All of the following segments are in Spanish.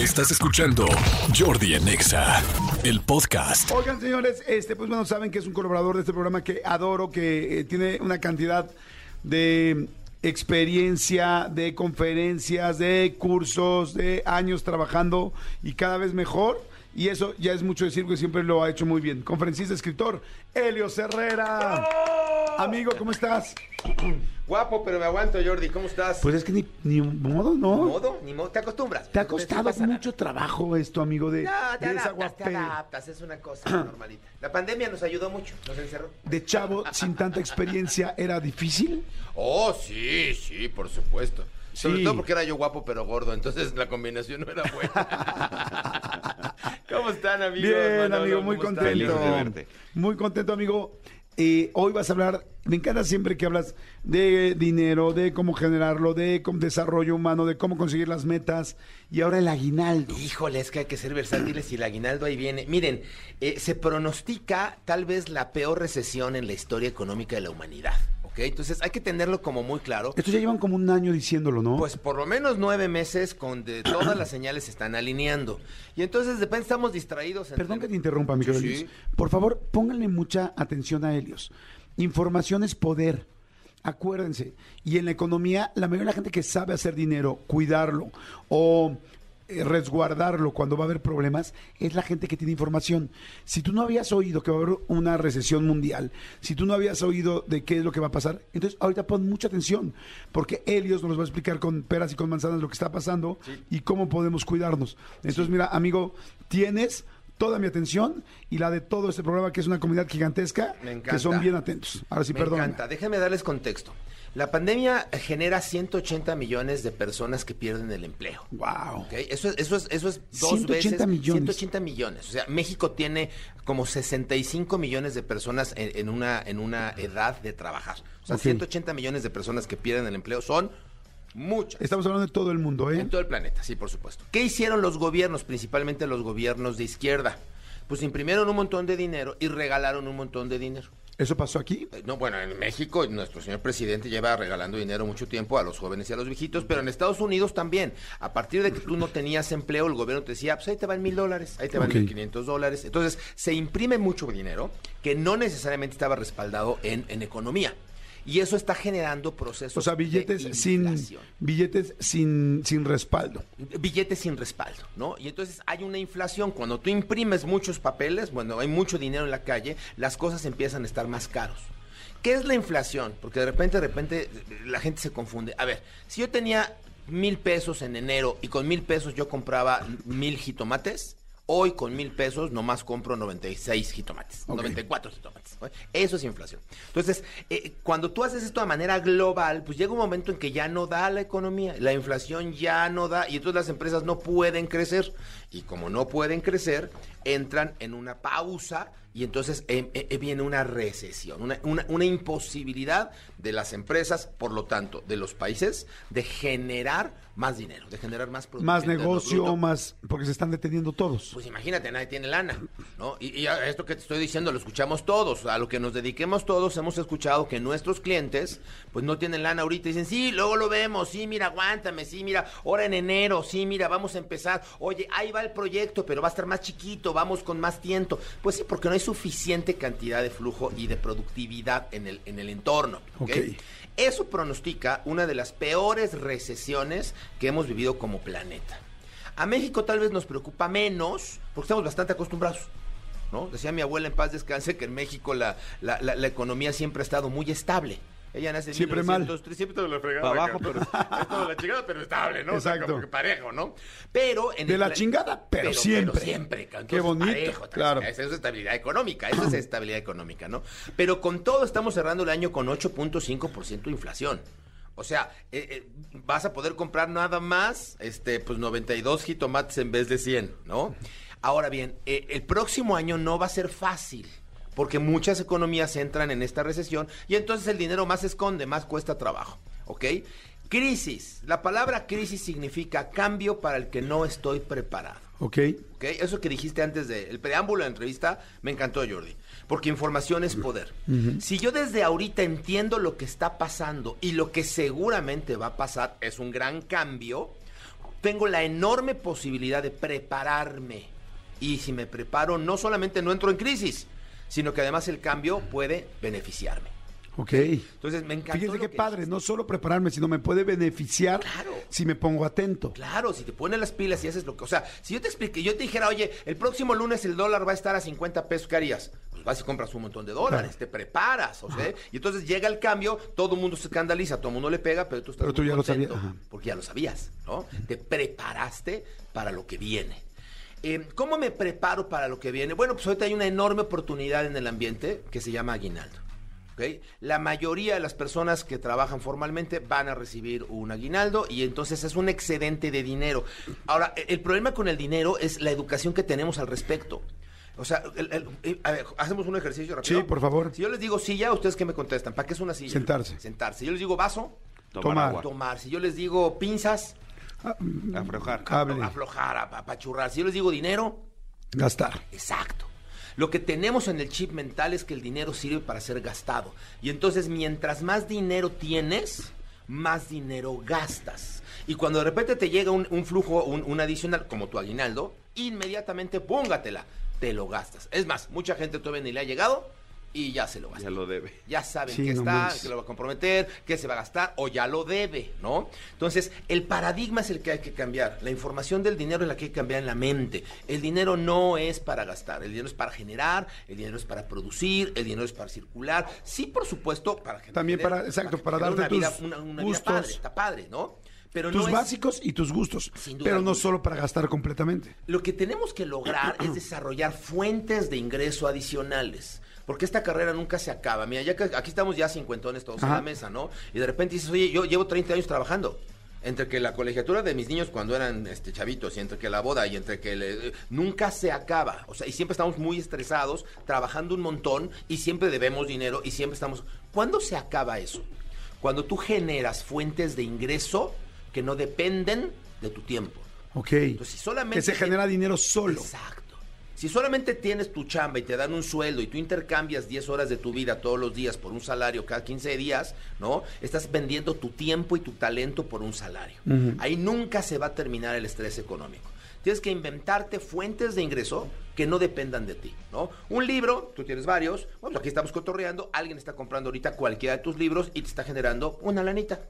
Estás escuchando Jordi en Exa, el podcast. Oigan, señores, este, pues bueno, saben que es un colaborador de este programa que adoro, que eh, tiene una cantidad de experiencia, de conferencias, de cursos, de años trabajando y cada vez mejor. Y eso ya es mucho decir que siempre lo ha hecho muy bien. Conferencista, escritor, Helio Herrera. Amigo, ¿cómo estás? Guapo, pero me aguanto, Jordi. ¿Cómo estás? Pues es que ni, ni modo, ¿no? ¿Ni modo? Ni modo. ¿Te acostumbras? Te ha costado mucho trabajo esto, amigo, de, No, te de esa adaptas, te adaptas. Es una cosa normalita. La pandemia nos ayudó mucho. Nos encerró. de chavo sin tanta experiencia era difícil. Oh, sí, sí, por supuesto. Sobre todo porque era yo guapo pero gordo, entonces la combinación no era buena. ¿Cómo están, amigos? Bien, Manolo? amigo, muy contento. Feliz de verte. Muy contento, amigo. Eh, hoy vas a hablar, me encanta siempre que hablas de dinero, de cómo generarlo, de cómo- desarrollo humano, de cómo conseguir las metas y ahora el aguinaldo. Híjole, es que hay que ser versátiles y el aguinaldo ahí viene. Miren, eh, se pronostica tal vez la peor recesión en la historia económica de la humanidad. Entonces hay que tenerlo como muy claro. Esto ya llevan como un año diciéndolo, ¿no? Pues por lo menos nueve meses con de todas las señales se están alineando. Y entonces de repente estamos distraídos. entre- Perdón que te interrumpa, mi querido Sí. Por favor, pónganle mucha atención a Helios. Información es poder. Acuérdense. Y en la economía, la mayoría de la gente que sabe hacer dinero, cuidarlo o resguardarlo cuando va a haber problemas, es la gente que tiene información. Si tú no habías oído que va a haber una recesión mundial, si tú no habías oído de qué es lo que va a pasar, entonces ahorita pon mucha atención, porque Helios nos va a explicar con peras y con manzanas lo que está pasando y cómo podemos cuidarnos. Entonces, mira, amigo, tienes toda mi atención y la de todo este programa, que es una comunidad gigantesca, Me que son bien atentos. Ahora sí, Me perdón. encanta. Déjenme darles contexto. La pandemia genera 180 millones de personas que pierden el empleo. Wow. ¿ok? Eso, es, eso, es, eso es dos 180 veces. millones. 180 millones. O sea, México tiene como 65 millones de personas en, en una, en una edad de trabajar. O sea, Ok. 180 millones de personas que pierden el empleo son muchas. Estamos hablando de todo el mundo, ¿eh? En todo el planeta, sí, por supuesto. ¿Qué hicieron los gobiernos, principalmente los gobiernos de izquierda? Pues imprimieron un montón de dinero y regalaron un montón de dinero. ¿Eso pasó aquí? Eh, No, bueno, en México nuestro señor presidente lleva regalando dinero mucho tiempo a los jóvenes y a los viejitos, pero en Estados Unidos también. A partir de que tú no tenías empleo, el gobierno te decía, pues ahí te van mil dólares, ahí te van mil quinientos dólares. Entonces, se imprime mucho dinero que no necesariamente estaba respaldado en, en economía. Y eso está generando procesos O sea, billetes de sin billetes sin, sin respaldo. billetes sin respaldo, ¿no? Y entonces hay una inflación. Cuando tú imprimes muchos papeles, bueno, hay mucho dinero en la calle, las cosas empiezan a estar más caros. ¿Qué es la inflación? Porque de repente, de repente, la gente se confunde. A ver, si yo tenía mil pesos en enero y con mil pesos yo compraba mil jitomates, hoy con mil pesos nomás compro 96 jitomates, Ok. 94 jitomates. Eso es inflación. Entonces, eh, cuando tú haces esto de manera global, pues llega un momento en que ya no da la economía, la inflación ya no da y entonces las empresas no pueden crecer. Y como no pueden crecer, entran en una pausa y entonces eh, eh, viene una recesión, una, una- una imposibilidad de las empresas, por lo tanto, de los países, de generar más dinero, de generar más producto. Más negocio, Bruto. más porque se están deteniendo todos. Pues imagínate, nadie tiene lana, ¿no? Y, y a esto que te estoy diciendo lo escuchamos todos, a lo que nos dediquemos todos hemos escuchado que nuestros clientes pues no tienen lana ahorita y dicen, sí, luego lo vemos, sí, mira, aguántame, sí, mira, ahora en enero, sí, mira, vamos a empezar, oye, ahí va el proyecto, pero va a estar más chiquito, vamos con más tiempo. Pues sí, porque no hay suficiente cantidad de flujo y de productividad en el, en el entorno, ¿ok? Ok. Eso pronostica una de las peores recesiones que hemos vivido como planeta. A México tal vez nos preocupa menos, porque estamos bastante acostumbrados. ¿no? Decía mi abuela en paz descanse que en México la, la- la- la economía siempre ha estado muy estable. Ella nace en Siempre mal. 1903, siempre todo la fregada. Abajo, pero es todo la chingada, pero estable, ¿no? O sea, Exacto. como que parejo, ¿no? Pero en De el la chingada, pero siempre. siempre. ca- Qué entonces, bonito, parejo, claro. Eso es estabilidad económica, eso es estabilidad económica, ¿no? Pero con todo estamos cerrando el año con 8.5% de inflación. O sea, eh, eh, vas a poder comprar nada más, este, pues 92 jitomates en vez de 100, ¿no? Ahora bien, eh, el próximo año no va a ser fácil, porque muchas economías entran en esta recesión y entonces el dinero más se esconde, más cuesta trabajo, ¿ok? Crisis. La palabra crisis significa cambio para el que no estoy preparado. ¿Ok? ¿ok? Eso que dijiste antes del preámbulo de la entrevista, me encantó, Jordi. Porque información es poder. Si yo desde ahorita entiendo lo que está pasando y lo que seguramente va a pasar es un gran cambio, tengo la enorme posibilidad de prepararme. Y si me preparo, no solamente no entro en crisis, sino que además el cambio puede beneficiarme. Ok. Entonces me encantó. Fíjese lo qué que padre, no solo prepararme, sino me puede beneficiar Claro. si me pongo atento. Claro, si te pones las pilas y haces lo que. O sea, si yo te expliqué, yo te dijera, oye, el próximo lunes el dólar va a estar a 50 pesos, ¿qué harías? Pues vas y compras un montón de dólares, Claro. te preparas, o sea, y entonces llega el cambio, todo el mundo se escandaliza, todo el mundo le pega, pero tú estás Pero tú muy ya lo sabías, ajá. Porque ya lo sabías, ¿no? Te preparaste para lo que viene. Eh, ¿Cómo me preparo para lo que viene? Bueno, pues ahorita hay una enorme oportunidad en el ambiente que se llama aguinaldo. ¿ok? La mayoría de las personas que trabajan formalmente van a recibir un aguinaldo y entonces es un excedente de dinero. Ahora, e- el problema con el dinero es la educación que tenemos al respecto. O sea, el- el- el- a ver, hacemos un ejercicio rápido. Sí, por favor. Si yo les digo silla, ¿ustedes qué me contestan? ¿Para qué es una silla? Sentarse. Sentarse. Si yo les digo vaso, Tomar. agua. tomar. Si yo les digo pinzas, Aflojar. Cable. aflojar, ap- apachurrar. Si yo les digo dinero, Gastar. Exacto. Lo que tenemos en el chip mental es que el dinero sirve para ser gastado. Y entonces, mientras más dinero tienes, más dinero gastas. Y cuando de repente te llega un, un flujo, un, un adicional, como tu aguinaldo, inmediatamente póngatela, te lo gastas. Es más, mucha gente todavía ni le ha llegado y ya se lo gasta. Ya lo debe. Ya saben Sí, que no está, que lo va a comprometer, que se va a gastar o ya lo debe, ¿no? Entonces, el paradigma es el que hay que cambiar. La información del dinero es la que hay que cambiar en la mente. El dinero no es para gastar, el dinero es para generar, el dinero es para producir, el dinero es para circular. Sí, por supuesto, para generar. También para- exacto, para generar darte una tus vida, una, una vida padre, está padre, ¿no? Pero Tus no es- básicos y tus gustos. Sin duda Pero no alguna. solo para gastar completamente. Lo que tenemos que lograr es desarrollar fuentes de ingreso adicionales. Porque esta carrera nunca se acaba. Mira, ya que aquí estamos ya cincuentones todos en Ajá. la mesa, ¿no? Y de repente dices, oye, yo llevo 30 años trabajando. Entre que la colegiatura de mis niños cuando eran este, chavitos y entre que la boda y entre que le- nunca se acaba. O sea, y siempre estamos muy estresados, trabajando un montón y siempre debemos dinero y siempre estamos... ¿Cuándo se acaba eso? Cuando tú generas fuentes de ingreso que no dependen de tu tiempo. Ok. Entonces, si solamente que se genera dinero solo. Exacto. Si solamente tienes tu chamba y te dan un sueldo y tú intercambias 10 horas de tu vida todos los días por un salario cada 15 días, ¿no? Estás vendiendo tu tiempo y tu talento por un salario. Ahí nunca se va a terminar el estrés económico. Tienes que inventarte fuentes de ingreso que no dependan de ti, ¿no? Un libro, tú tienes varios, bueno, aquí estamos cotorreando, alguien está comprando ahorita cualquiera de tus libros y te está generando una lanita.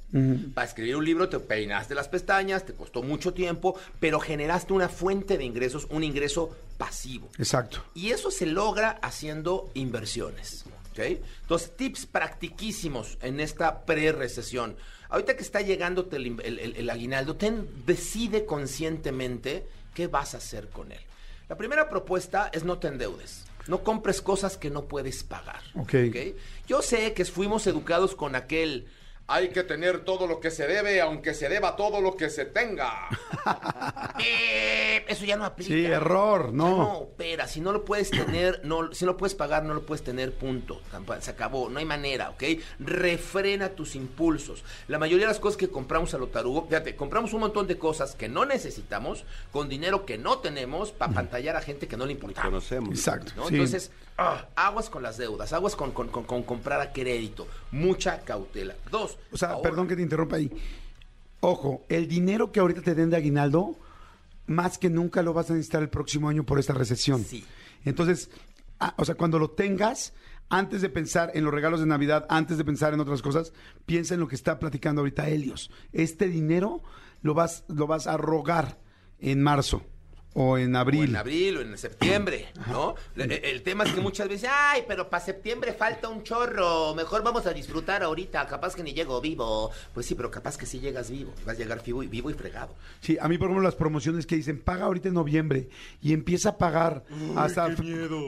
Para escribir un libro te peinaste las pestañas, te costó mucho tiempo, pero generaste una fuente de ingresos, un ingreso pasivo. Exacto. Y eso se logra haciendo inversiones. ¿ok? Entonces, tips practiquísimos en esta pre-recesión. Ahorita que está llegando el, el- el- el aguinaldo, ten- decide conscientemente qué vas a hacer con él. La primera propuesta es no te endeudes. No compres cosas que no puedes pagar. Ok. Yo sé que fuimos educados con aquel... Hay que tener todo lo que se debe, aunque se deba todo lo que se tenga. Eh, Eso ya no aplica. Sí, error, no. No, opera. Si no lo puedes tener, no, si no lo puedes pagar, no lo puedes tener, punto. Se acabó, no hay manera, ¿ok? Refrena tus impulsos. La mayoría de las cosas que compramos a lo tarugo, fíjate, compramos un montón de cosas que no necesitamos, con dinero que no tenemos, para pantallar a gente que no le importa. Conocemos. Exacto. ¿no? sí. Entonces, ah, aguas con las deudas, aguas con, con- con- con comprar a crédito, mucha cautela. Dos, O sea, perdón que te interrumpa ahí. Ojo, el dinero que ahorita te den de aguinaldo, más que nunca lo vas a necesitar el próximo año por esta recesión. Sí. Entonces, ah, o sea, cuando lo tengas, antes de pensar en los regalos de Navidad, antes de pensar en otras cosas, piensa en lo que está platicando ahorita Helios. Este dinero lo vas, lo vas a rogar en marzo o en O abril. en abril o en septiembre, ¿no? El, el tema es que muchas veces, ay, pero para septiembre falta un chorro, mejor vamos a disfrutar ahorita, capaz que ni llego vivo. Pues sí, pero capaz que sí llegas vivo, vas a llegar vivo y, vivo y fregado. Sí, a mí, por ejemplo, las promociones que dicen paga ahorita en noviembre y empieza a pagar hasta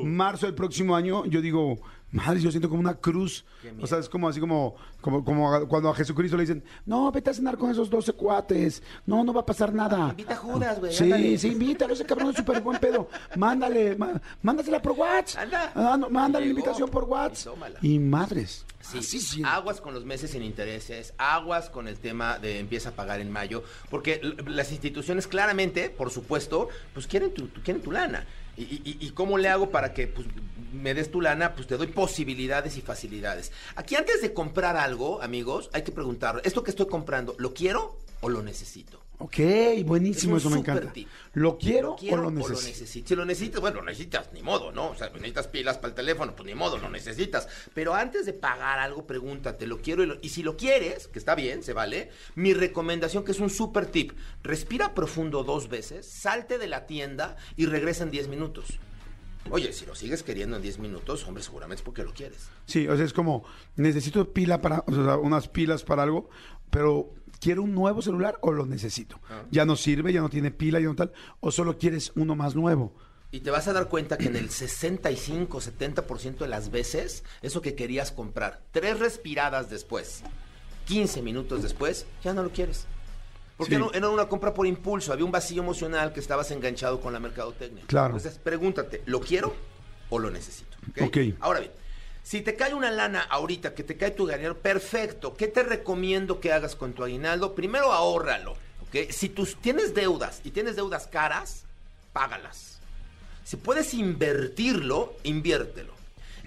marzo del próximo año, yo digo, madre, yo siento como una cruz. O sea, es como así como, como, como a- cuando a Jesucristo le dicen, no, vete a cenar con esos 12 cuates, no, no va a pasar nada. Invita a Judas, güey, Sí, ándale. sí, invítalo, ese cabrón es súper buen pedo. Mándale, má- mándasela por WhatsApp. Anda. Ah, no, mándale la Llegó. invitación por Y WhatsApp. tómala. Y madres. Sí, así sí. aguas con los meses sin intereses, aguas con el tema de empieza a pagar en mayo, porque l- las instituciones claramente, por supuesto, pues quieren tu, tu- quieren tu lana. Y, y- cómo le hago para que pues, me des tu lana? Pues te doy posibilidades y facilidades. Aquí antes de comprar algo, amigos, hay que preguntar, ¿esto que estoy comprando, lo quiero o lo necesito? Ok, buenísimo, Es eso me encanta. tip. ¿Lo quiero, ¿Lo quiero o lo necesito? necesito? Si lo necesitas, bueno, lo necesitas, ni modo, ¿no? O sea, necesitas pilas para el teléfono, pues ni modo, lo necesitas. Pero antes de pagar algo, pregúntate, ¿lo quiero? Y, lo- y si lo quieres, que está bien, se vale, mi recomendación, que es un súper tip, respira profundo dos veces, salte de la tienda y regresa en 10 minutos. Oye, si lo sigues queriendo en 10 minutos, hombre, seguramente es porque lo quieres. Sí, o sea, es como, necesito pila para, o sea, unas pilas para algo, pero ¿quiero un nuevo celular o lo necesito? Ah. Ya no sirve, ya no tiene pila, ya no tal, o solo quieres uno más nuevo. Y te vas a dar cuenta que en el 65, 70% de las veces, eso que querías comprar, tres respiradas después, 15 minutos después, ya no lo quieres. Porque Sí. era, una compra por impulso, había un vacío emocional que estabas enganchado con la mercadotecnia. Claro. Entonces, pregúntate, ¿lo quiero o lo necesito? ¿Ok? Ok. Ahora bien, si te cae una lana ahorita, que te cae tu dinero, perfecto. ¿Qué te recomiendo que hagas con tu aguinaldo? Primero, ahórralo. ¿ok? Si tú tienes deudas y tienes deudas caras, págalas. Si puedes invertirlo, inviértelo.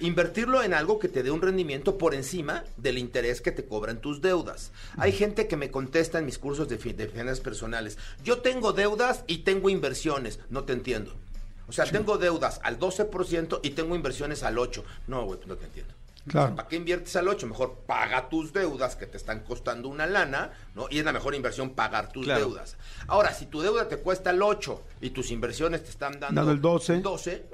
Invertirlo en algo que te dé un rendimiento por encima del interés que te cobran tus deudas. Hay gente que me contesta en mis cursos de, fi- de finanzas personales. Yo tengo deudas y tengo inversiones. No te entiendo. O sea, tengo deudas al 12% y tengo inversiones al 8%. No, güey, pues no te entiendo. Claro. ¿Para qué inviertes al 8? Mejor paga tus deudas que te están costando una lana, ¿no? Y es la mejor inversión pagar tus Claro. deudas. Ahora, si tu deuda te cuesta el 8 y tus inversiones te están dando, Dando el 12. 12, eh,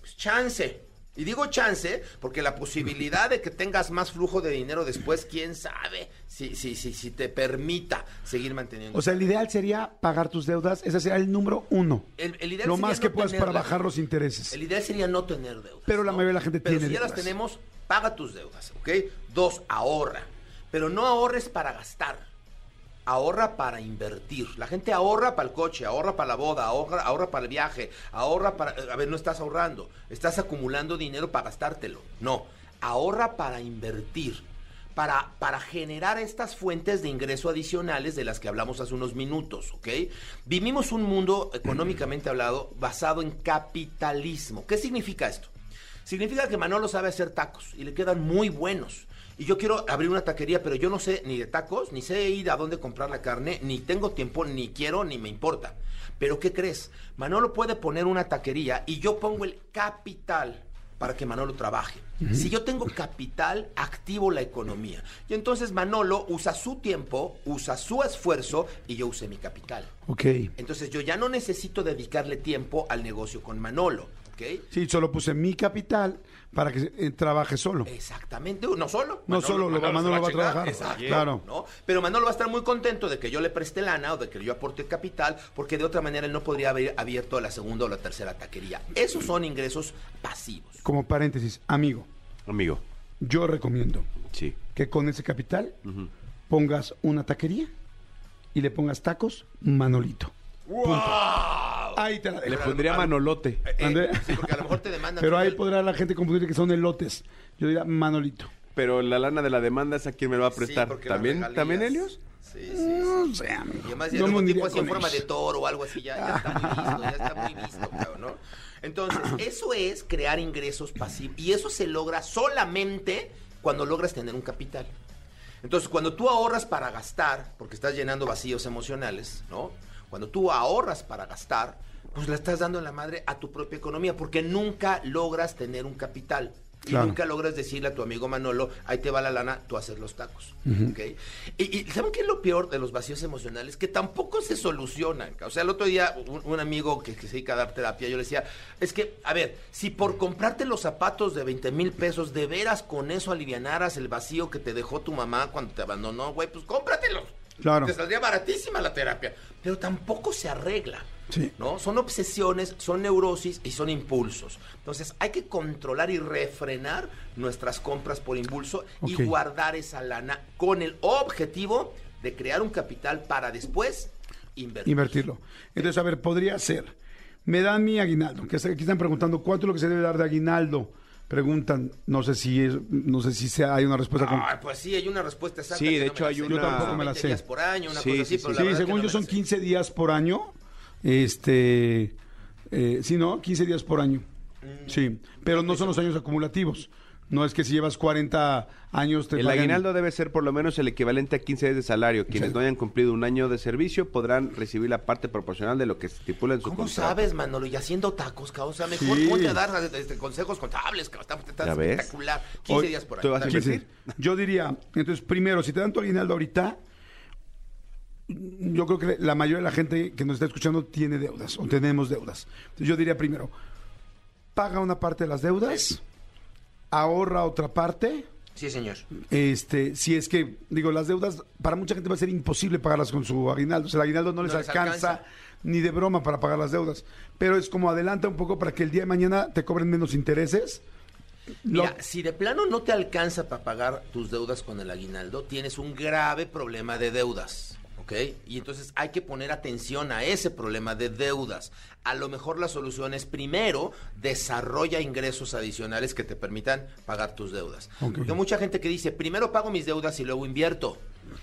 pues chance. Y digo chance porque la posibilidad de que tengas más flujo de dinero después, quién sabe si, si, si, si te permita seguir manteniendo. O sea, el ideal sería pagar tus deudas, ese sería el número uno. El- el ideal Lo sería más no que puedas para bajar los intereses. El ideal sería no tener deudas. Pero la ¿no? mayoría de la gente Pero tiene si ya las tenemos, paga tus deudas, ¿ok? Dos, ahorra. Pero no ahorres para gastar. Ahorra para invertir. La gente ahorra para el coche, ahorra para la boda, ahorra, ahorra para el viaje, ahorra para... A ver, no estás ahorrando, estás acumulando dinero para gastártelo. No, ahorra para invertir. Para, para generar estas fuentes de ingreso adicionales de las que hablamos hace unos minutos, ¿ok? Vivimos un mundo, económicamente hablado, basado en capitalismo. ¿Qué significa esto? Significa que Manolo sabe hacer tacos y le quedan muy buenos. Y yo quiero abrir una taquería, pero yo no sé ni de tacos, ni sé ir a dónde comprar la carne, ni tengo tiempo, ni quiero, ni me importa. Pero ¿qué crees? Manolo puede poner una taquería y yo pongo el capital para que Manolo trabaje. Si yo tengo capital, activo la economía. Y entonces Manolo usa su tiempo, usa su esfuerzo y yo usé mi capital. Ok. Entonces yo ya no necesito dedicarle tiempo al negocio con Manolo. ¿Ok? Sí, solo puse mi capital para que eh, trabaje solo. Exactamente, no solo. No solo, lo va- Manolo va a trabajar. Exacto, Claro. ¿no? Pero Manolo va a estar muy contento de que yo le preste lana o de que yo aporte capital, porque de otra manera él no podría haber abierto la segunda o la tercera taquería. Esos son ingresos pasivos. Como paréntesis, amigo, Amigo. yo recomiendo Sí. que con ese capital pongas una taquería y le pongas tacos Manolito. Punto. Ahí te la Le pondría manolote. Eh, eh, porque a lo mejor te demandan. Pero ahí el- podrá la gente confundir que son elotes. Yo diría Manolito. Pero la lana de la demanda es a quien me lo va a prestar. ¿También, regalías- ¿También Helios? Sí, sí, sí. No sé, amigo. Y además, ya No algún tipo así en forma de toro o algo así, ya, ya está muy visto, ya está muy visto, cabrón, ¿no? Entonces, eso es crear ingresos pasivos. Y eso se logra solamente cuando logras tener un capital. Entonces, cuando tú ahorras para gastar, porque estás llenando vacíos emocionales, ¿no? Cuando tú ahorras para gastar, pues le estás dando en la madre a tu propia economía, porque nunca logras tener un capital. Y nunca logras decirle a tu amigo Manolo, ahí te va la lana, tú haces los tacos. ¿ok? Y, y ¿saben qué es lo peor de los vacíos emocionales? Que tampoco se solucionan. O sea, el otro día un, un amigo que, que se dedica a dar terapia, yo le decía, es que, a ver, si por comprarte los zapatos de 20 mil pesos, de veras con eso alivianaras el vacío que te dejó tu mamá cuando te abandonó, güey, pues cómpratelos. Claro. Te saldría baratísima la terapia. Pero tampoco se arregla. Sí. ¿no? Son obsesiones, son neurosis y son impulsos. Entonces hay que controlar y refrenar nuestras compras por impulso y guardar esa lana con el objetivo de crear un capital para después invertir. Invertirlo. Entonces, a ver, podría ser. Me dan mi aguinaldo. Que aquí están preguntando cuánto es lo que se debe dar de aguinaldo. Preguntan, no sé si es, no sé si sea, hay una respuesta con- Ah, pues sí, hay una respuesta exacta. Sí, de no hecho, la hay una- Yo tampoco me la 20 sé. días por año, una Sí, cosa así, sí, pero sí. la según no yo son la sé. 15 días por año. Este, eh, sí, ¿no? 15 días por año. Mm. Sí, pero no son los años acumulativos. No es que si llevas 40 años te El aguinaldo debe ser por lo menos el equivalente a 15 días de salario. Quienes Sí. no hayan cumplido un año de servicio podrán recibir la parte proporcional de lo que se estipula en su ¿Cómo contrato. sabes, Manolo? Y haciendo tacos, cabrón. O sea, mejor Sí. ponte a dar este, consejos contables, cabrón. Está, está ¿Ya ves? espectacular. 15 Hoy- días por ahí. ¿tú vas a Está bien. 15. invertir? Yo diría, entonces, primero, si te dan tu aguinaldo ahorita, yo creo que la mayoría de la gente que nos está escuchando tiene deudas o tenemos deudas. Entonces, yo diría primero, paga una parte de las deudas, ahorra otra parte. Sí, señor. Este, si es que, digo, las deudas, para mucha gente va a ser imposible pagarlas con su aguinaldo. O sea, el aguinaldo no les, alcanza, alcanza. ni de broma para pagar las deudas. Pero es como adelanta un poco para que el día de mañana te cobren menos intereses. Mira, Lo- si de plano no te alcanza para pagar tus deudas con el aguinaldo, tienes un grave problema de deudas. ¿Ok? Y entonces hay que poner atención a ese problema de deudas. A lo mejor la solución es primero desarrolla ingresos adicionales que te permitan pagar tus deudas. Porque mucha gente que dice, primero pago mis deudas y luego invierto.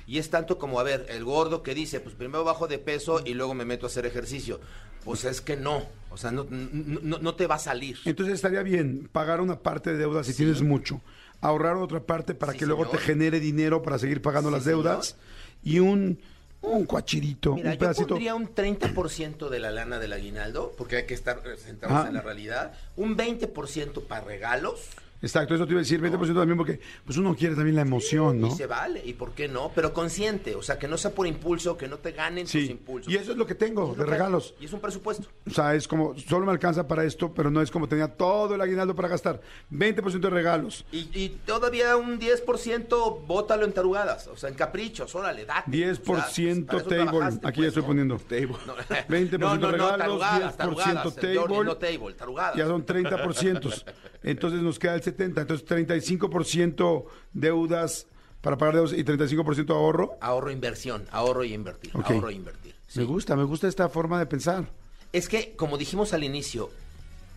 Y es tanto como, a ver, el gordo que dice, pues primero bajo de peso y luego me meto a hacer ejercicio. Pues es que no, o sea, no, no, te va a salir. Entonces estaría bien pagar una parte de deudas si tienes mucho, ahorrar otra parte para Sí, que luego te genere dinero para seguir pagando Sí, las deudas y un, un cuachirito, Mira, un yo pondría un 30% de la lana del aguinaldo, porque hay que estar centrados Ah. en la realidad, un 20% para regalos, Exacto, eso te iba a decir, 20% también porque pues uno quiere también la emoción, ¿no? y se vale, y por qué no, pero consciente, o sea, que no sea por impulso, que no te ganen tus Sí, impulsos. y eso es lo que tengo Es lo de que- regalos. Y es un presupuesto. O sea, es como, solo me alcanza para esto, pero no es como tenía todo el aguinaldo para gastar. 20% de regalos, Y, y todavía un 10% bótalo en tarugadas, o sea, en caprichos, órale, date. 10% para eso table. trabajaste, Aquí pues, ya estoy ¿no? poniendo. Table. No, 20% no, no, no, regalos, tarugadas, 10% tarugadas, table. Jordi, no table, tarugadas. Ya son 30%. Entonces nos queda el 70%. Entonces 35% deudas para pagar deudas y 35% ahorro. Ahorro, inversión, ahorro y invertir, ahorro e invertir. sí. Me gusta, me gusta esta forma de pensar. Es que, como dijimos al inicio,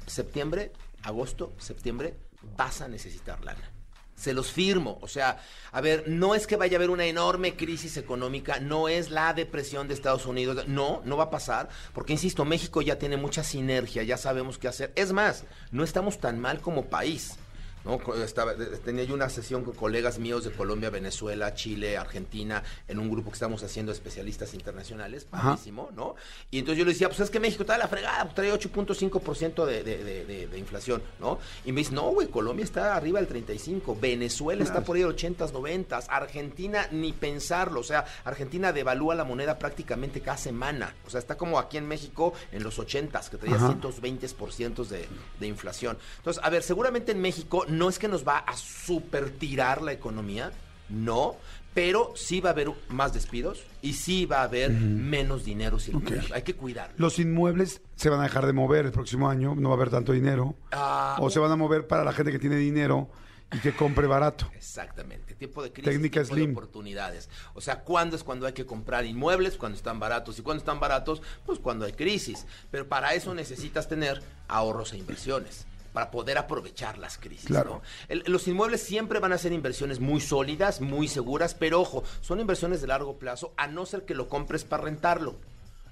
septiembre, agosto, septiembre, vas a necesitar lana. Se los firmo. O sea, a ver, no es que vaya a haber una enorme crisis económica, no es la depresión de Estados Unidos. No, no va a pasar. Porque, insisto, México ya tiene mucha sinergia, ya sabemos qué hacer. Es más, no estamos tan mal como país. ¿No? Estaba, de- tenía yo una sesión con colegas míos de Colombia, Venezuela, Chile, Argentina, en un grupo que estamos haciendo especialistas internacionales, padrísimo, ¿no? Y entonces yo le decía, pues es que México está a la fregada, pues, trae 8.5% de, de, de, de, de inflación, ¿no? Y me dice, no, güey, Colombia está arriba del 35, Venezuela está por ahí del 80, 90, Argentina ni pensarlo, o sea, Argentina devalúa la moneda prácticamente cada semana, o sea, está como aquí en México en los 80, que traía Ajá. 120% de, de inflación. Entonces, a ver, seguramente en México no es que nos va a super tirar la economía, no, pero sí va a haber más despidos y sí va a haber menos dinero circulando. Hay que cuidarlo. Los inmuebles se van a dejar de mover el próximo año, no va a haber tanto dinero. Ah, o se van a mover para la gente que tiene dinero y que compre barato. Exactamente, tiempo de crisis, Técnica tiempo Slim. de oportunidades. O sea, ¿cuándo es cuando hay que comprar inmuebles? Cuando están baratos. ¿Y cuándo están baratos? Pues cuando hay crisis. Pero para eso necesitas tener ahorros e inversiones para poder aprovechar las crisis. Claro. ¿no? El- los inmuebles siempre van a ser inversiones muy sólidas, muy seguras, pero ojo, son inversiones de largo plazo, a no ser que lo compres para rentarlo.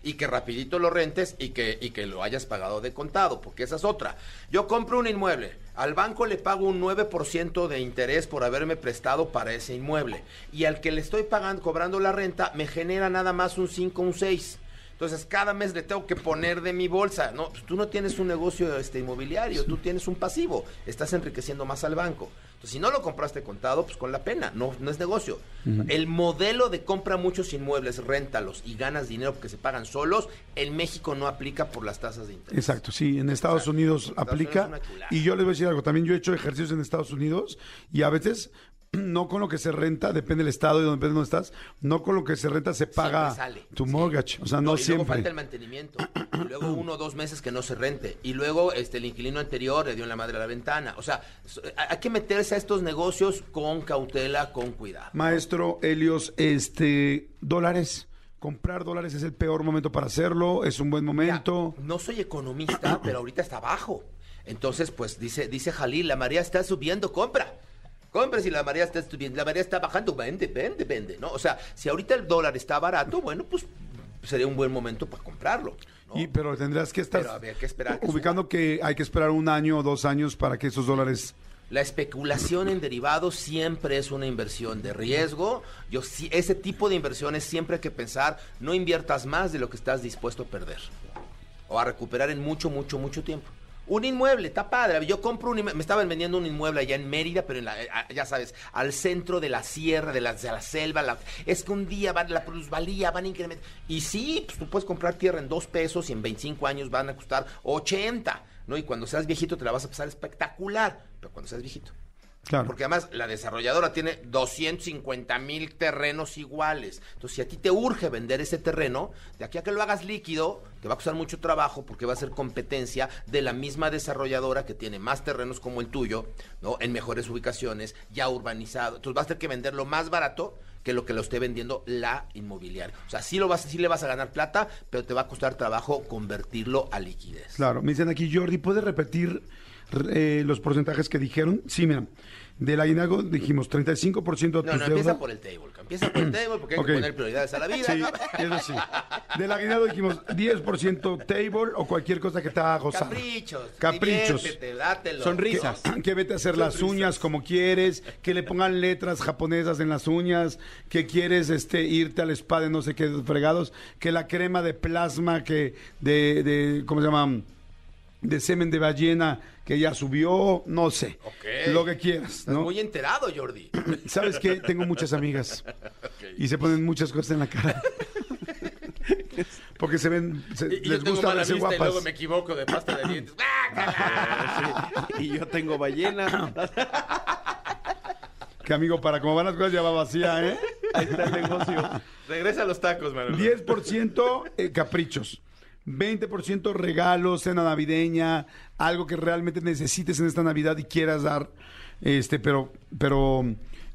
Y que rapidito lo rentes y que, y que lo hayas pagado de contado, porque esa es otra. Yo compro un inmueble, al banco le pago un 9% de interés por haberme prestado para ese inmueble. Y al que le estoy pagando, cobrando la renta, me genera nada más un 5, un 6. Entonces, cada mes le tengo que poner de mi bolsa. No, pues tú no tienes un negocio este, inmobiliario, tú tienes un pasivo. Estás enriqueciendo más al banco. Entonces, si no lo compraste contado, pues con la pena, no, no es negocio. El modelo de compra muchos inmuebles, réntalos y ganas dinero porque se pagan solos, en México no aplica por las tasas de interés. Exacto, sí, en Estados Exacto. Unidos En Estados aplica. Unidos y yo les voy a decir algo, también yo he hecho ejercicios en Estados Unidos y a veces no con lo que se renta, depende del estado y donde, depende de dónde estás, no con lo que se renta se paga Siempre sale. tu Sí. mortgage, o sea, no, y luego falta el siempre. mantenimiento. Y luego uno o dos meses que no se rente. Y luego este el inquilino anterior le dio en la madre a la ventana. O sea, hay que meterse a estos negocios con cautela, con cuidado. Maestro Helios, este, dólares, comprar dólares es el peor momento para hacerlo, es un buen momento. No soy economista, pero ahorita está bajo. Entonces, pues dice, dice Jalil, la marea está subiendo, compra. Compra si la marea está subiendo, la marea está bajando, vende, vende, vende, ¿no? O sea, si ahorita el dólar está barato, bueno, pues sería un buen momento para comprarlo. ¿no? Y, pero tendrás que estar Pero había que esperar que ubicando que hay que esperar un año o dos años para que esos dólares La especulación en derivados siempre es una inversión de riesgo. Yo sí, ese tipo de inversiones siempre hay que pensar, no inviertas más de lo que estás dispuesto a perder o a recuperar en mucho, mucho, mucho tiempo. Un inmueble, está padre. Yo compro un me estaban vendiendo un inmueble allá en Mérida, pero en la, eh, ya sabes, al centro de la sierra, de la, de la selva. es que un día van, la plusvalía van a incrementar. Y sí, pues tú puedes comprar tierra en dos pesos y en 25 años van a costar 80, ¿no? Y cuando seas viejito te la vas a pasar espectacular, pero cuando seas viejito. Claro. Porque además la desarrolladora tiene 250 mil terrenos iguales. Entonces, si a ti te urge vender ese terreno, de aquí a que lo hagas líquido, te va a costar mucho trabajo porque va a ser competencia de la misma desarrolladora que tiene más terrenos como el tuyo, ¿no? En mejores ubicaciones, ya urbanizado. Entonces, vas a tener que venderlo más barato que lo que lo esté vendiendo la inmobiliaria. O sea, sí, lo vas, sí le vas a ganar plata, pero te va a costar trabajo convertirlo a liquidez. Claro, me dicen aquí, Jordi, ¿puedes repetir eh, los porcentajes que dijeron? Sí, mira, del aguinaldo dijimos 35% de tus No, no, empieza deudas. por el table. Empieza por el table porque hay Ok. que poner prioridades a la vida. Sí, eso sí. Del aguinaldo dijimos 10% table o cualquier cosa que te haga gozar. Caprichos. Caprichos. dátelo. Sonrisas. Que, que vete a hacer las uñas como quieres, que le pongan letras japonesas en las uñas, que quieres este irte al spa de no sé qué fregados, que la crema de plasma que de, de ¿cómo se llama? De semen de ballena que ya subió, no sé. Lo que quieras, Estás ¿no? muy enterado, Jordi. ¿Sabes qué? Tengo muchas amigas y se ponen muchas cosas en la cara. Porque se ven, se- Y, les tengo gusta verse vista y guapas. luego me equivoco de pasta de dientes. ¡Ah, Sí. Y yo tengo ballena. Que amigo, para cómo van las cosas ya va vacía, ¿eh? Ahí está el negocio. Regresa a los tacos, Manuel. 10% eh, caprichos. 20% regalos, cena navideña, algo que realmente necesites en esta Navidad y quieras dar, este, pero, pero,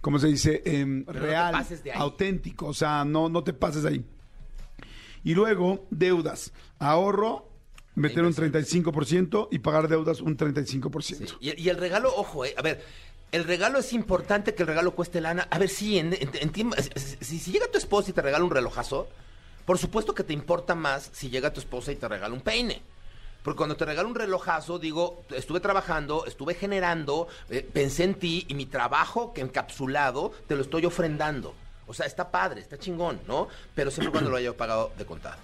¿cómo se dice? No te real, auténtico, o sea, no, no te pases ahí. Y luego, deudas, ahorro, meter un Inversiones. 35% y pagar deudas un 35%. Sí, Y, y el regalo, ojo, eh, a ver, el regalo es importante que el regalo cueste lana. A ver, sí, en, en- en ti- si, si llega tu esposa y te regala un relojazo, por supuesto que te importa más si llega tu esposa y te regala un peine. Porque cuando te regalo un relojazo, digo, estuve trabajando, estuve generando, eh, pensé en ti y mi trabajo que encapsulado te lo estoy ofrendando. O sea, está padre, está chingón, ¿no? Pero siempre cuando lo haya pagado de contado.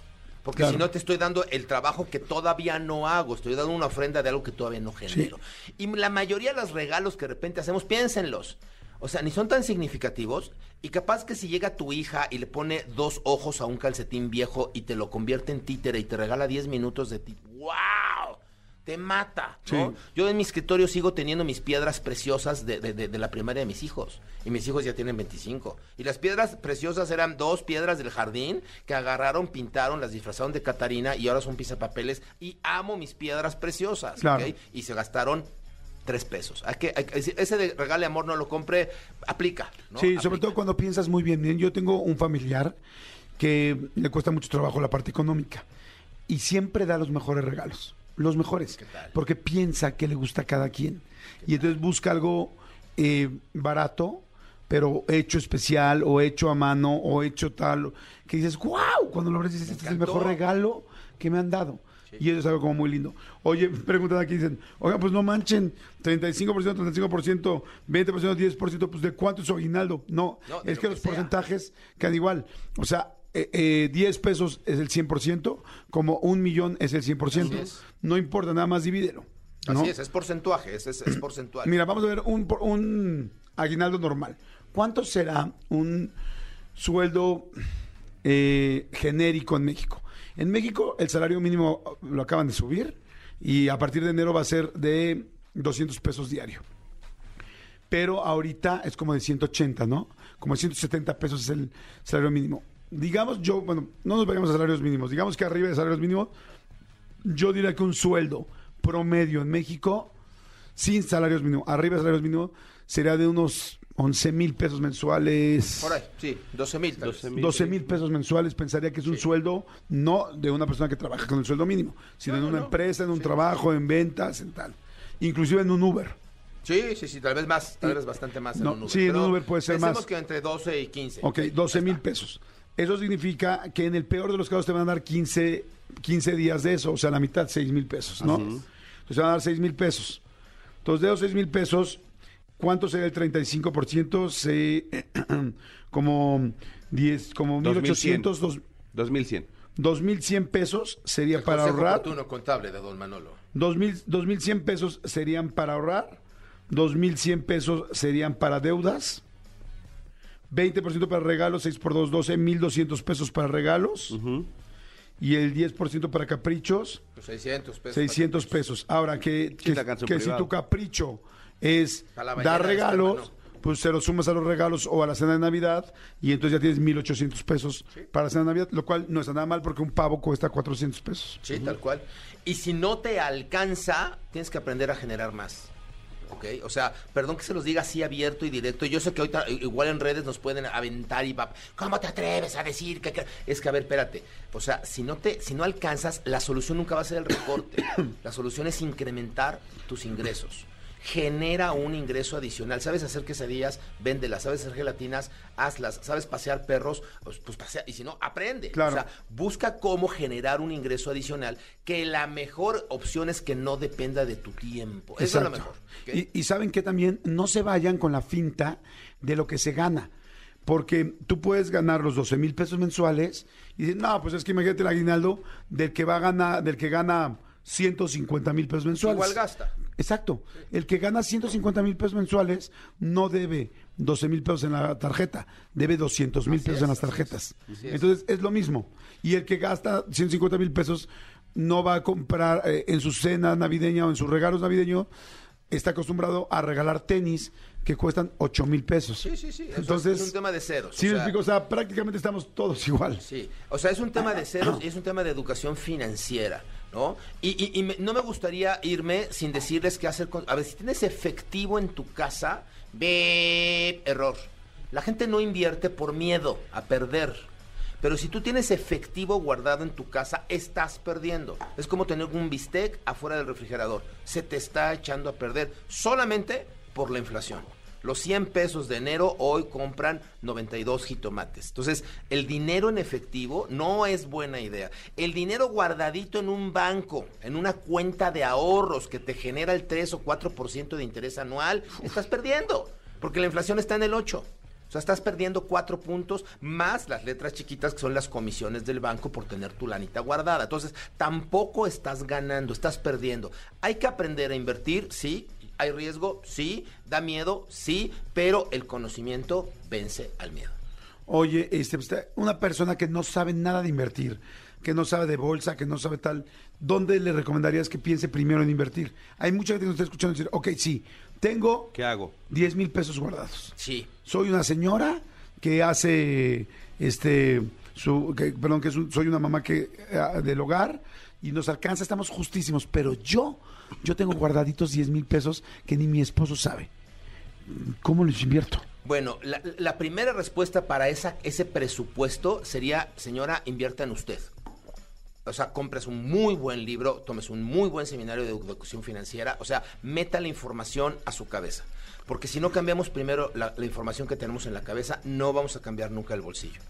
Porque Claro. si no te estoy dando el trabajo que todavía no hago, estoy dando una ofrenda de algo que todavía no genero. Y la mayoría de los regalos que de repente hacemos, piénsenlos. O sea, ni son tan significativos y capaz que si llega tu hija y le pone dos ojos a un calcetín viejo y te lo convierte en títere y te regala 10 minutos de ti, ¡wow! Te mata, ¿no? Sí. Yo en mi escritorio sigo teniendo mis piedras preciosas de, de- de- de la primaria de mis hijos. Y mis hijos ya tienen 25. Y las piedras preciosas eran dos piedras del jardín que agarraron, pintaron, las disfrazaron de Catarina y ahora son pisapapeles. Y amo mis piedras preciosas. Claro. Y se gastaron tres pesos. Hay que, hay ese de regale amor no lo compre, aplica. ¿no? Sí, sobre todo cuando piensas muy bien. Yo tengo un familiar que le cuesta mucho trabajo la parte económica y siempre da los mejores regalos, los mejores, tal? porque piensa que le gusta a cada quien y entonces busca algo eh, barato, pero hecho especial o hecho a mano o hecho tal, que dices, wow, cuando lo abres dices, este es el mejor regalo que me han dado. Y eso es algo como muy lindo. Oye, preguntan aquí, dicen, oiga, pues no manchen, 35%, 35%, 20%, 10%, pues ¿de cuánto es su aguinaldo? No, es que los porcentajes quedan igual. O sea, eh, eh, 10 pesos es el 100%, como un millón es el 100%. Así es. No importa, nada más divídelo. ¿no? Así es, es porcentuaje, es, es, es porcentual. Mira, vamos a ver un, un aguinaldo normal. ¿Cuánto será un sueldo eh, genérico en México? En México el salario mínimo lo acaban de subir y a partir de enero va a ser de 200 pesos diario. Pero ahorita es como de 180, ¿no? Como de 170 pesos es el salario mínimo. Digamos yo, bueno, no nos vayamos a salarios mínimos. Digamos que arriba de salarios mínimos, yo diría que un sueldo promedio en México sin salarios mínimos, arriba de salarios mínimos, sería de unos 11 mil pesos mensuales. Por ahí, sí, 12 mil. 12 mil. 12 mil pesos mensuales, pensaría que es un sueldo no de una persona que trabaja con el sueldo mínimo, sino No, en una no. empresa, en un Sí. trabajo, en ventas, en tal. Inclusive en un Uber. Sí, sí, sí, tal vez más, tal vez bastante más en No, un Uber. sí, en un Uber puede ser más. que entre 12 y 15. Ok, Sí, 12 ahí mil pesos. Eso significa que en el peor de los casos te van a dar 15, 15 días de eso, o sea, la mitad, 6 mil pesos, ¿no? Entonces te van a dar 6 mil pesos. Entonces de esos 6 mil pesos, ¿Cuánto sería el 35%? Se, como 10, como 1800, dos- 2100. 2100 pesos sería El para ahorrar. oportuno contable de don Manolo. 2000, 2100 pesos serían para ahorrar. 2100 pesos serían para deudas. 20% para regalos, 6 por 2, 12, 1200 pesos para regalos. Y el 10% para caprichos, Los 600 pesos. 600 pesos. Ahora, que, que, que si tu capricho es dar este regalos, pues se lo sumas a los regalos o a la cena de Navidad y entonces ya tienes 1800 pesos para la cena de Navidad, lo cual no está nada mal porque un pavo cuesta 400 pesos. Sí, tal cual. Y si no te alcanza, tienes que aprender a generar más. ¿Ok? O sea, perdón que se los diga así abierto y directo. Yo sé que ahorita igual en redes nos pueden aventar y va, ¿cómo te atreves a decir que, que-?" Es que, a ver, espérate. O sea, si no, te, si no alcanzas, la solución nunca va a ser el recorte. la solución es incrementar tus ingresos. Genera un ingreso adicional. ¿Sabes hacer quesadillas? Véndelas. ¿Sabes hacer gelatinas? Hazlas. ¿Sabes pasear perros? Pues, pues pasea. Y si no, aprende. Claro. O sea, busca cómo generar un ingreso adicional, que la mejor opción es que no dependa de tu tiempo. Eso es lo mejor. y saben que también no se vayan con la finta de lo que se gana. Porque tú puedes ganar los 12 mil pesos mensuales y dices, no, pues es que imagínate el aguinaldo del que va a ganar, del que gana 150 mil pesos mensuales. Igual gasta. Exacto. El que gana 150 mil pesos mensuales no debe 12 mil pesos en la tarjeta, debe 200 mil pesos es, en las así es, tarjetas. así es. Entonces es lo mismo. Y el que gasta 150 mil pesos no va a comprar eh, en su cena navideña o en sus regalos navideños, está acostumbrado a regalar tenis que cuestan 8 mil pesos. Sí, sí, sí. Eso Entonces, es un tema de ceros. Sí, o sea, explico. O sea, prácticamente estamos todos igual. Sí, o sea, es un tema de ceros y es un tema de educación financiera, ¿no? Y, me- no me gustaría irme sin decirles qué hacer con... A ver, si tienes efectivo en tu casa, ve error. La gente no invierte por miedo a perder. Pero si tú tienes efectivo guardado en tu casa, estás perdiendo. Es como tener un bistec afuera del refrigerador. Se te está echando a perder solamente por la inflación. Los 100 pesos de enero hoy compran 92 jitomates. Entonces, el dinero en efectivo no es buena idea. El dinero guardadito en un banco, en una cuenta de ahorros que te genera el 3 o 4% de interés anual, estás perdiendo. Porque la inflación está en el 8. O sea, estás perdiendo cuatro puntos más las letras chiquitas que son las comisiones del banco por tener tu lanita guardada. Entonces, tampoco estás ganando, estás perdiendo. Hay que aprender a invertir, sí. Hay riesgo, sí. Da miedo, sí. Pero el conocimiento vence al miedo. Oye, este, pues, una persona que no sabe nada de invertir, que no sabe de bolsa, que no sabe tal, ¿dónde le recomendarías que piense primero en invertir? Hay mucha gente que nos está escuchando decir, ok, sí, tengo ¿Qué hago? 10 mil pesos guardados. Sí. Soy una señora que hace, este, su, que, perdón, que es un- soy una mamá que eh, del hogar y nos alcanza, estamos justísimos, pero yo, yo tengo guardaditos 10 mil pesos que ni mi esposo sabe. ¿Cómo los invierto? Bueno, la, primera respuesta para esa, ese presupuesto sería, señora, invierta en usted. O sea, compres un muy buen libro, tomes un muy buen seminario de educación financiera, o sea, meta la información a su cabeza. Porque si no cambiamos primero la información que tenemos en la cabeza, no vamos a cambiar nunca el bolsillo.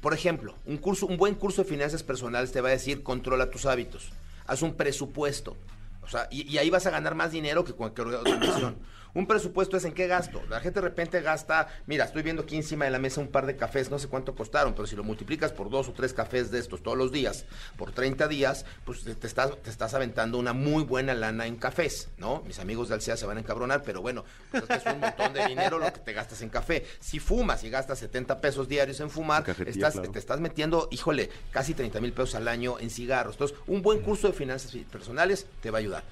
Por ejemplo, un, curso, un buen curso de finanzas personales te va a decir controla tus hábitos, haz un presupuesto. O sea, y, ahí vas a ganar más dinero que cualquier inversión. Un presupuesto es en qué gasto. La gente de repente gasta, mira, estoy viendo aquí encima de la mesa un par de cafés, no sé cuánto costaron, pero si lo multiplicas por dos o tres cafés de estos todos los días, por 30 días, pues te estás, te estás aventando una muy buena lana en cafés, ¿no? Mis amigos de Alcea se van a encabronar, pero bueno, pues es que es un montón de dinero lo que te gastas en café. Si fumas y gastas 70 pesos diarios en fumar, estás, claro. te estás metiendo, híjole, casi 30 mil pesos al año en cigarros. Entonces, un buen curso de finanzas personales te va a ayudar.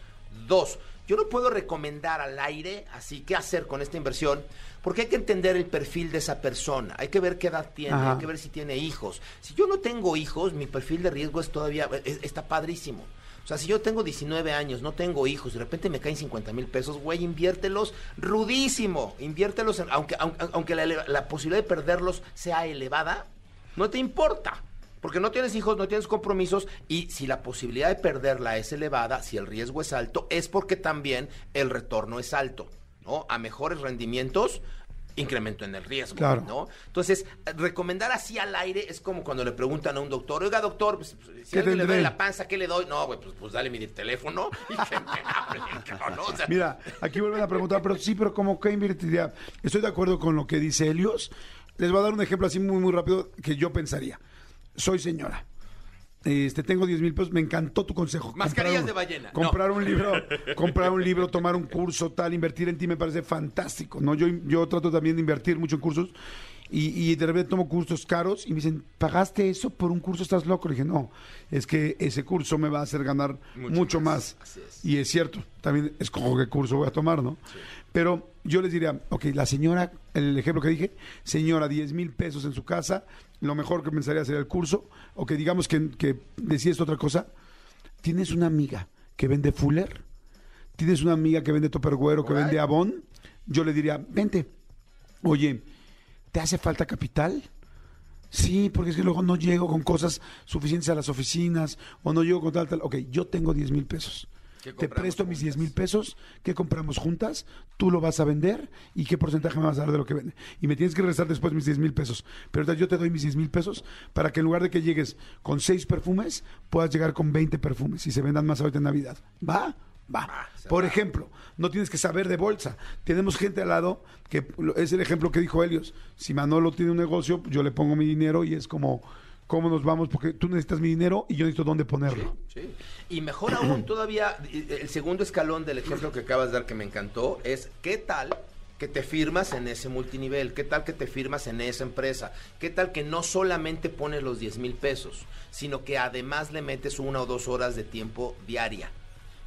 Dos, yo no puedo recomendar al aire, así, qué hacer con esta inversión, porque hay que entender el perfil de esa persona, hay que ver qué edad tiene, Ajá. hay que ver si tiene hijos. Si yo no tengo hijos, mi perfil de riesgo es todavía, es- está padrísimo. O sea, si yo tengo 19 años, no tengo hijos, de repente me caen 50 mil pesos, güey, inviértelos rudísimo. Inviértelos, en- aunque, aunque, aunque la, la posibilidad de perderlos sea elevada, no te importa. Porque no tienes hijos, no tienes compromisos y si la posibilidad de perderla es elevada, si el riesgo es alto, es porque también el retorno es alto, ¿no? A mejores rendimientos, incremento en el riesgo, Claro. ¿no? Entonces, recomendar así al aire es como cuando le preguntan a un doctor, oiga, doctor, pues, si ¿Qué alguien le duele la panza, ¿qué le doy? No, güey, pues, pues dale mi teléfono y que me hable, cabrón, ¿no? O sea, Mira, aquí vuelven a preguntar, pero sí, pero ¿cómo que invertiría? Estoy de acuerdo con lo que dice Helios. Les voy a dar un ejemplo así muy, muy rápido que yo pensaría. Soy señora. Este, tengo 10 mil pesos, me encantó tu consejo. Mascarillas un- de ballena, no. Comprar un libro, comprar un libro, tomar un curso, tal, invertir en ti me parece fantástico, ¿no? Yo, yo trato también de invertir mucho en cursos y, y de repente tomo cursos caros y me dicen, ¿pagaste eso por un curso? ¿Estás loco? Le dije, no, es que ese curso me va a hacer ganar Mucho mucho, más, es. Y es cierto, también escojo qué curso voy a tomar, ¿no? Pero yo les diría, ok, la señora, el ejemplo que dije, señora, 10 mil pesos en su casa, lo mejor que pensaría sería el curso, o que digamos que, que decías otra cosa, tienes una amiga que vende Fuller, tienes una amiga que vende Topperware que vende Avon, yo le diría, vente, oye, ¿te hace falta capital? Sí, porque es que luego no llego con cosas suficientes a las oficinas o no llego con tal, tal. Ok, yo tengo 10 mil pesos. ¿Qué Te presto mis 10 mil pesos, ¿qué compramos juntas? Tú lo vas a vender y qué porcentaje me vas a dar de lo que vende. Y me tienes que regresar después mis 10 mil pesos. Pero yo te doy mis 10 mil pesos para que en lugar de que llegues con 6 perfumes, puedas llegar con 20 perfumes y se vendan más ahorita en Navidad. ¿Va? Va. se Por va. ejemplo, no tienes que saber de bolsa. Tenemos gente al lado que es el ejemplo que dijo Helios. Si Manolo tiene un negocio, yo le pongo mi dinero y es como, ¿cómo nos vamos? Porque tú necesitas mi dinero y yo necesito dónde ponerlo. Y mejor aún, todavía, eh, el segundo escalón del ejemplo que acabas de dar que me encantó es ¿qué tal que te firmas en ese multinivel? ¿Qué tal que te firmas en esa empresa? ¿Qué tal que no solamente pones los 10 mil pesos, sino que además le metes una o dos horas de tiempo diaria?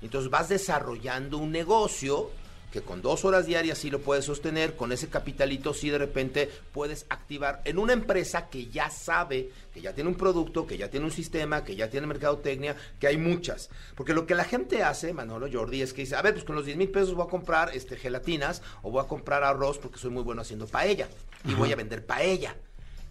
Entonces vas desarrollando un negocio que con dos horas diarias sí lo puedes sostener, con ese capitalito sí de repente puedes activar en una empresa que ya sabe, que ya tiene un producto, que ya tiene un sistema, que ya tiene mercadotecnia, que hay muchas. Porque lo que la gente hace, Manolo Jordi, es que dice, a ver, pues con los 10 mil pesos voy a comprar este, gelatinas o voy a comprar arroz porque soy muy bueno haciendo paella y voy a vender paella.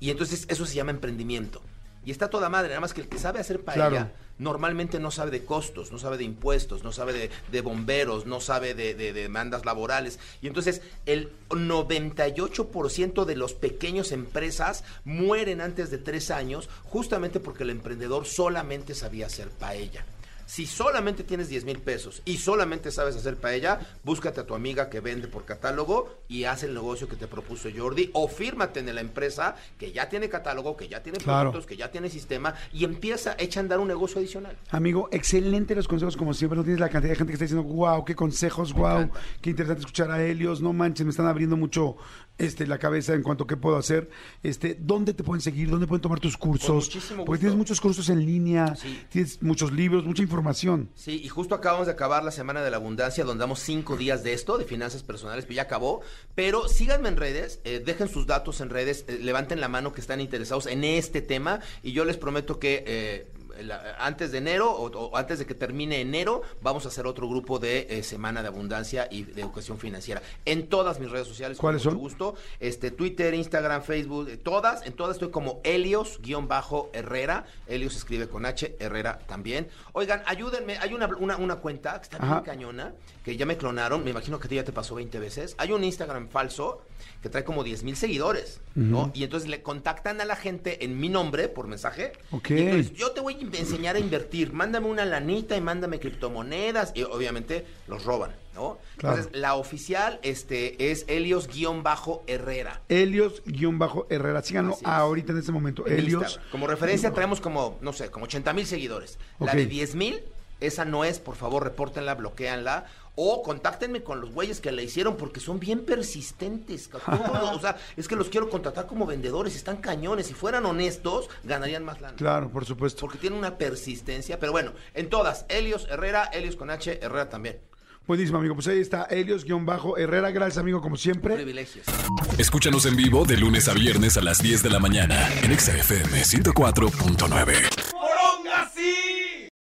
Y entonces eso se llama emprendimiento. Y está toda madre, nada más que el que sabe hacer paella Claro. Normalmente no sabe de costos, no sabe de impuestos, no sabe de, de bomberos, no sabe de, de- de demandas laborales. Y entonces el 98% de los pequeños empresas mueren antes de tres años justamente porque el emprendedor solamente sabía hacer paella. Si solamente tienes 10 mil pesos y solamente sabes hacer paella, búscate a tu amiga que vende por catálogo y haz el negocio que te propuso Jordi o fírmate en la empresa que ya tiene catálogo, que ya tiene Claro. productos, que ya tiene sistema y empieza, echa a andar un negocio adicional. Amigo, excelente los consejos como siempre. No tienes la cantidad de gente que está diciendo, wow, qué consejos, wow, qué interesante escuchar a Helios. No manches, me están abriendo mucho este, la cabeza en cuanto a qué puedo hacer. Este, ¿Dónde te pueden seguir? ¿Dónde pueden tomar tus cursos? Muchísimo Porque tienes muchos cursos en línea, Sí. tienes muchos libros, mucha información. Sí, y justo acabamos de acabar la Semana de la Abundancia, donde damos cinco días de esto, de finanzas personales, pero ya acabó. Pero síganme en redes, eh, dejen sus datos en redes, eh, levanten la mano que están interesados en este tema, y yo les prometo que eh, la- antes de enero o, o antes de que termine enero, vamos a hacer otro grupo de eh, Semana de Abundancia y de Educación Financiera. En todas mis redes sociales, con ¿Cuáles mucho son? gusto. Este, Twitter, Instagram, Facebook, eh, todas, en todas estoy como Helios-Herrera. Helios escribe con H, Herrera también. Oigan, ayúdenme, hay una, una, una cuenta que está bien Ajá. cañona, que ya me clonaron, me imagino que a ti ya te pasó 20 veces. Hay un Instagram falso que trae como 10 mil seguidores, ¿no? Y entonces le contactan a la gente en mi nombre por mensaje. Ok. Y entonces, yo te voy enseñar a invertir, mándame una lanita y mándame criptomonedas y obviamente los roban, ¿no? Claro. Entonces, la oficial este, es Helios-Herrera. Helios-Herrera. Síganlo Así es. ahorita en este momento. en Helios. Instagram. Como referencia traemos como, no sé, como 80 mil seguidores. La de 10 mil, esa no es, por favor, repórtenla, bloqueanla. O contáctenme con los güeyes que la hicieron porque son bien persistentes. o sea, es que los quiero contratar como vendedores, están cañones. Si fueran honestos, ganarían más lana. Claro, por supuesto. Porque tienen una persistencia. Pero bueno, en todas, Helios Herrera, Helios con H, Herrera también. Buenísimo, amigo. Pues ahí está Helios-Herrera. Gracias, amigo, como siempre. Privilegios. Escúchanos en vivo de lunes a viernes a las 10 de la mañana en Exa FM 104.9.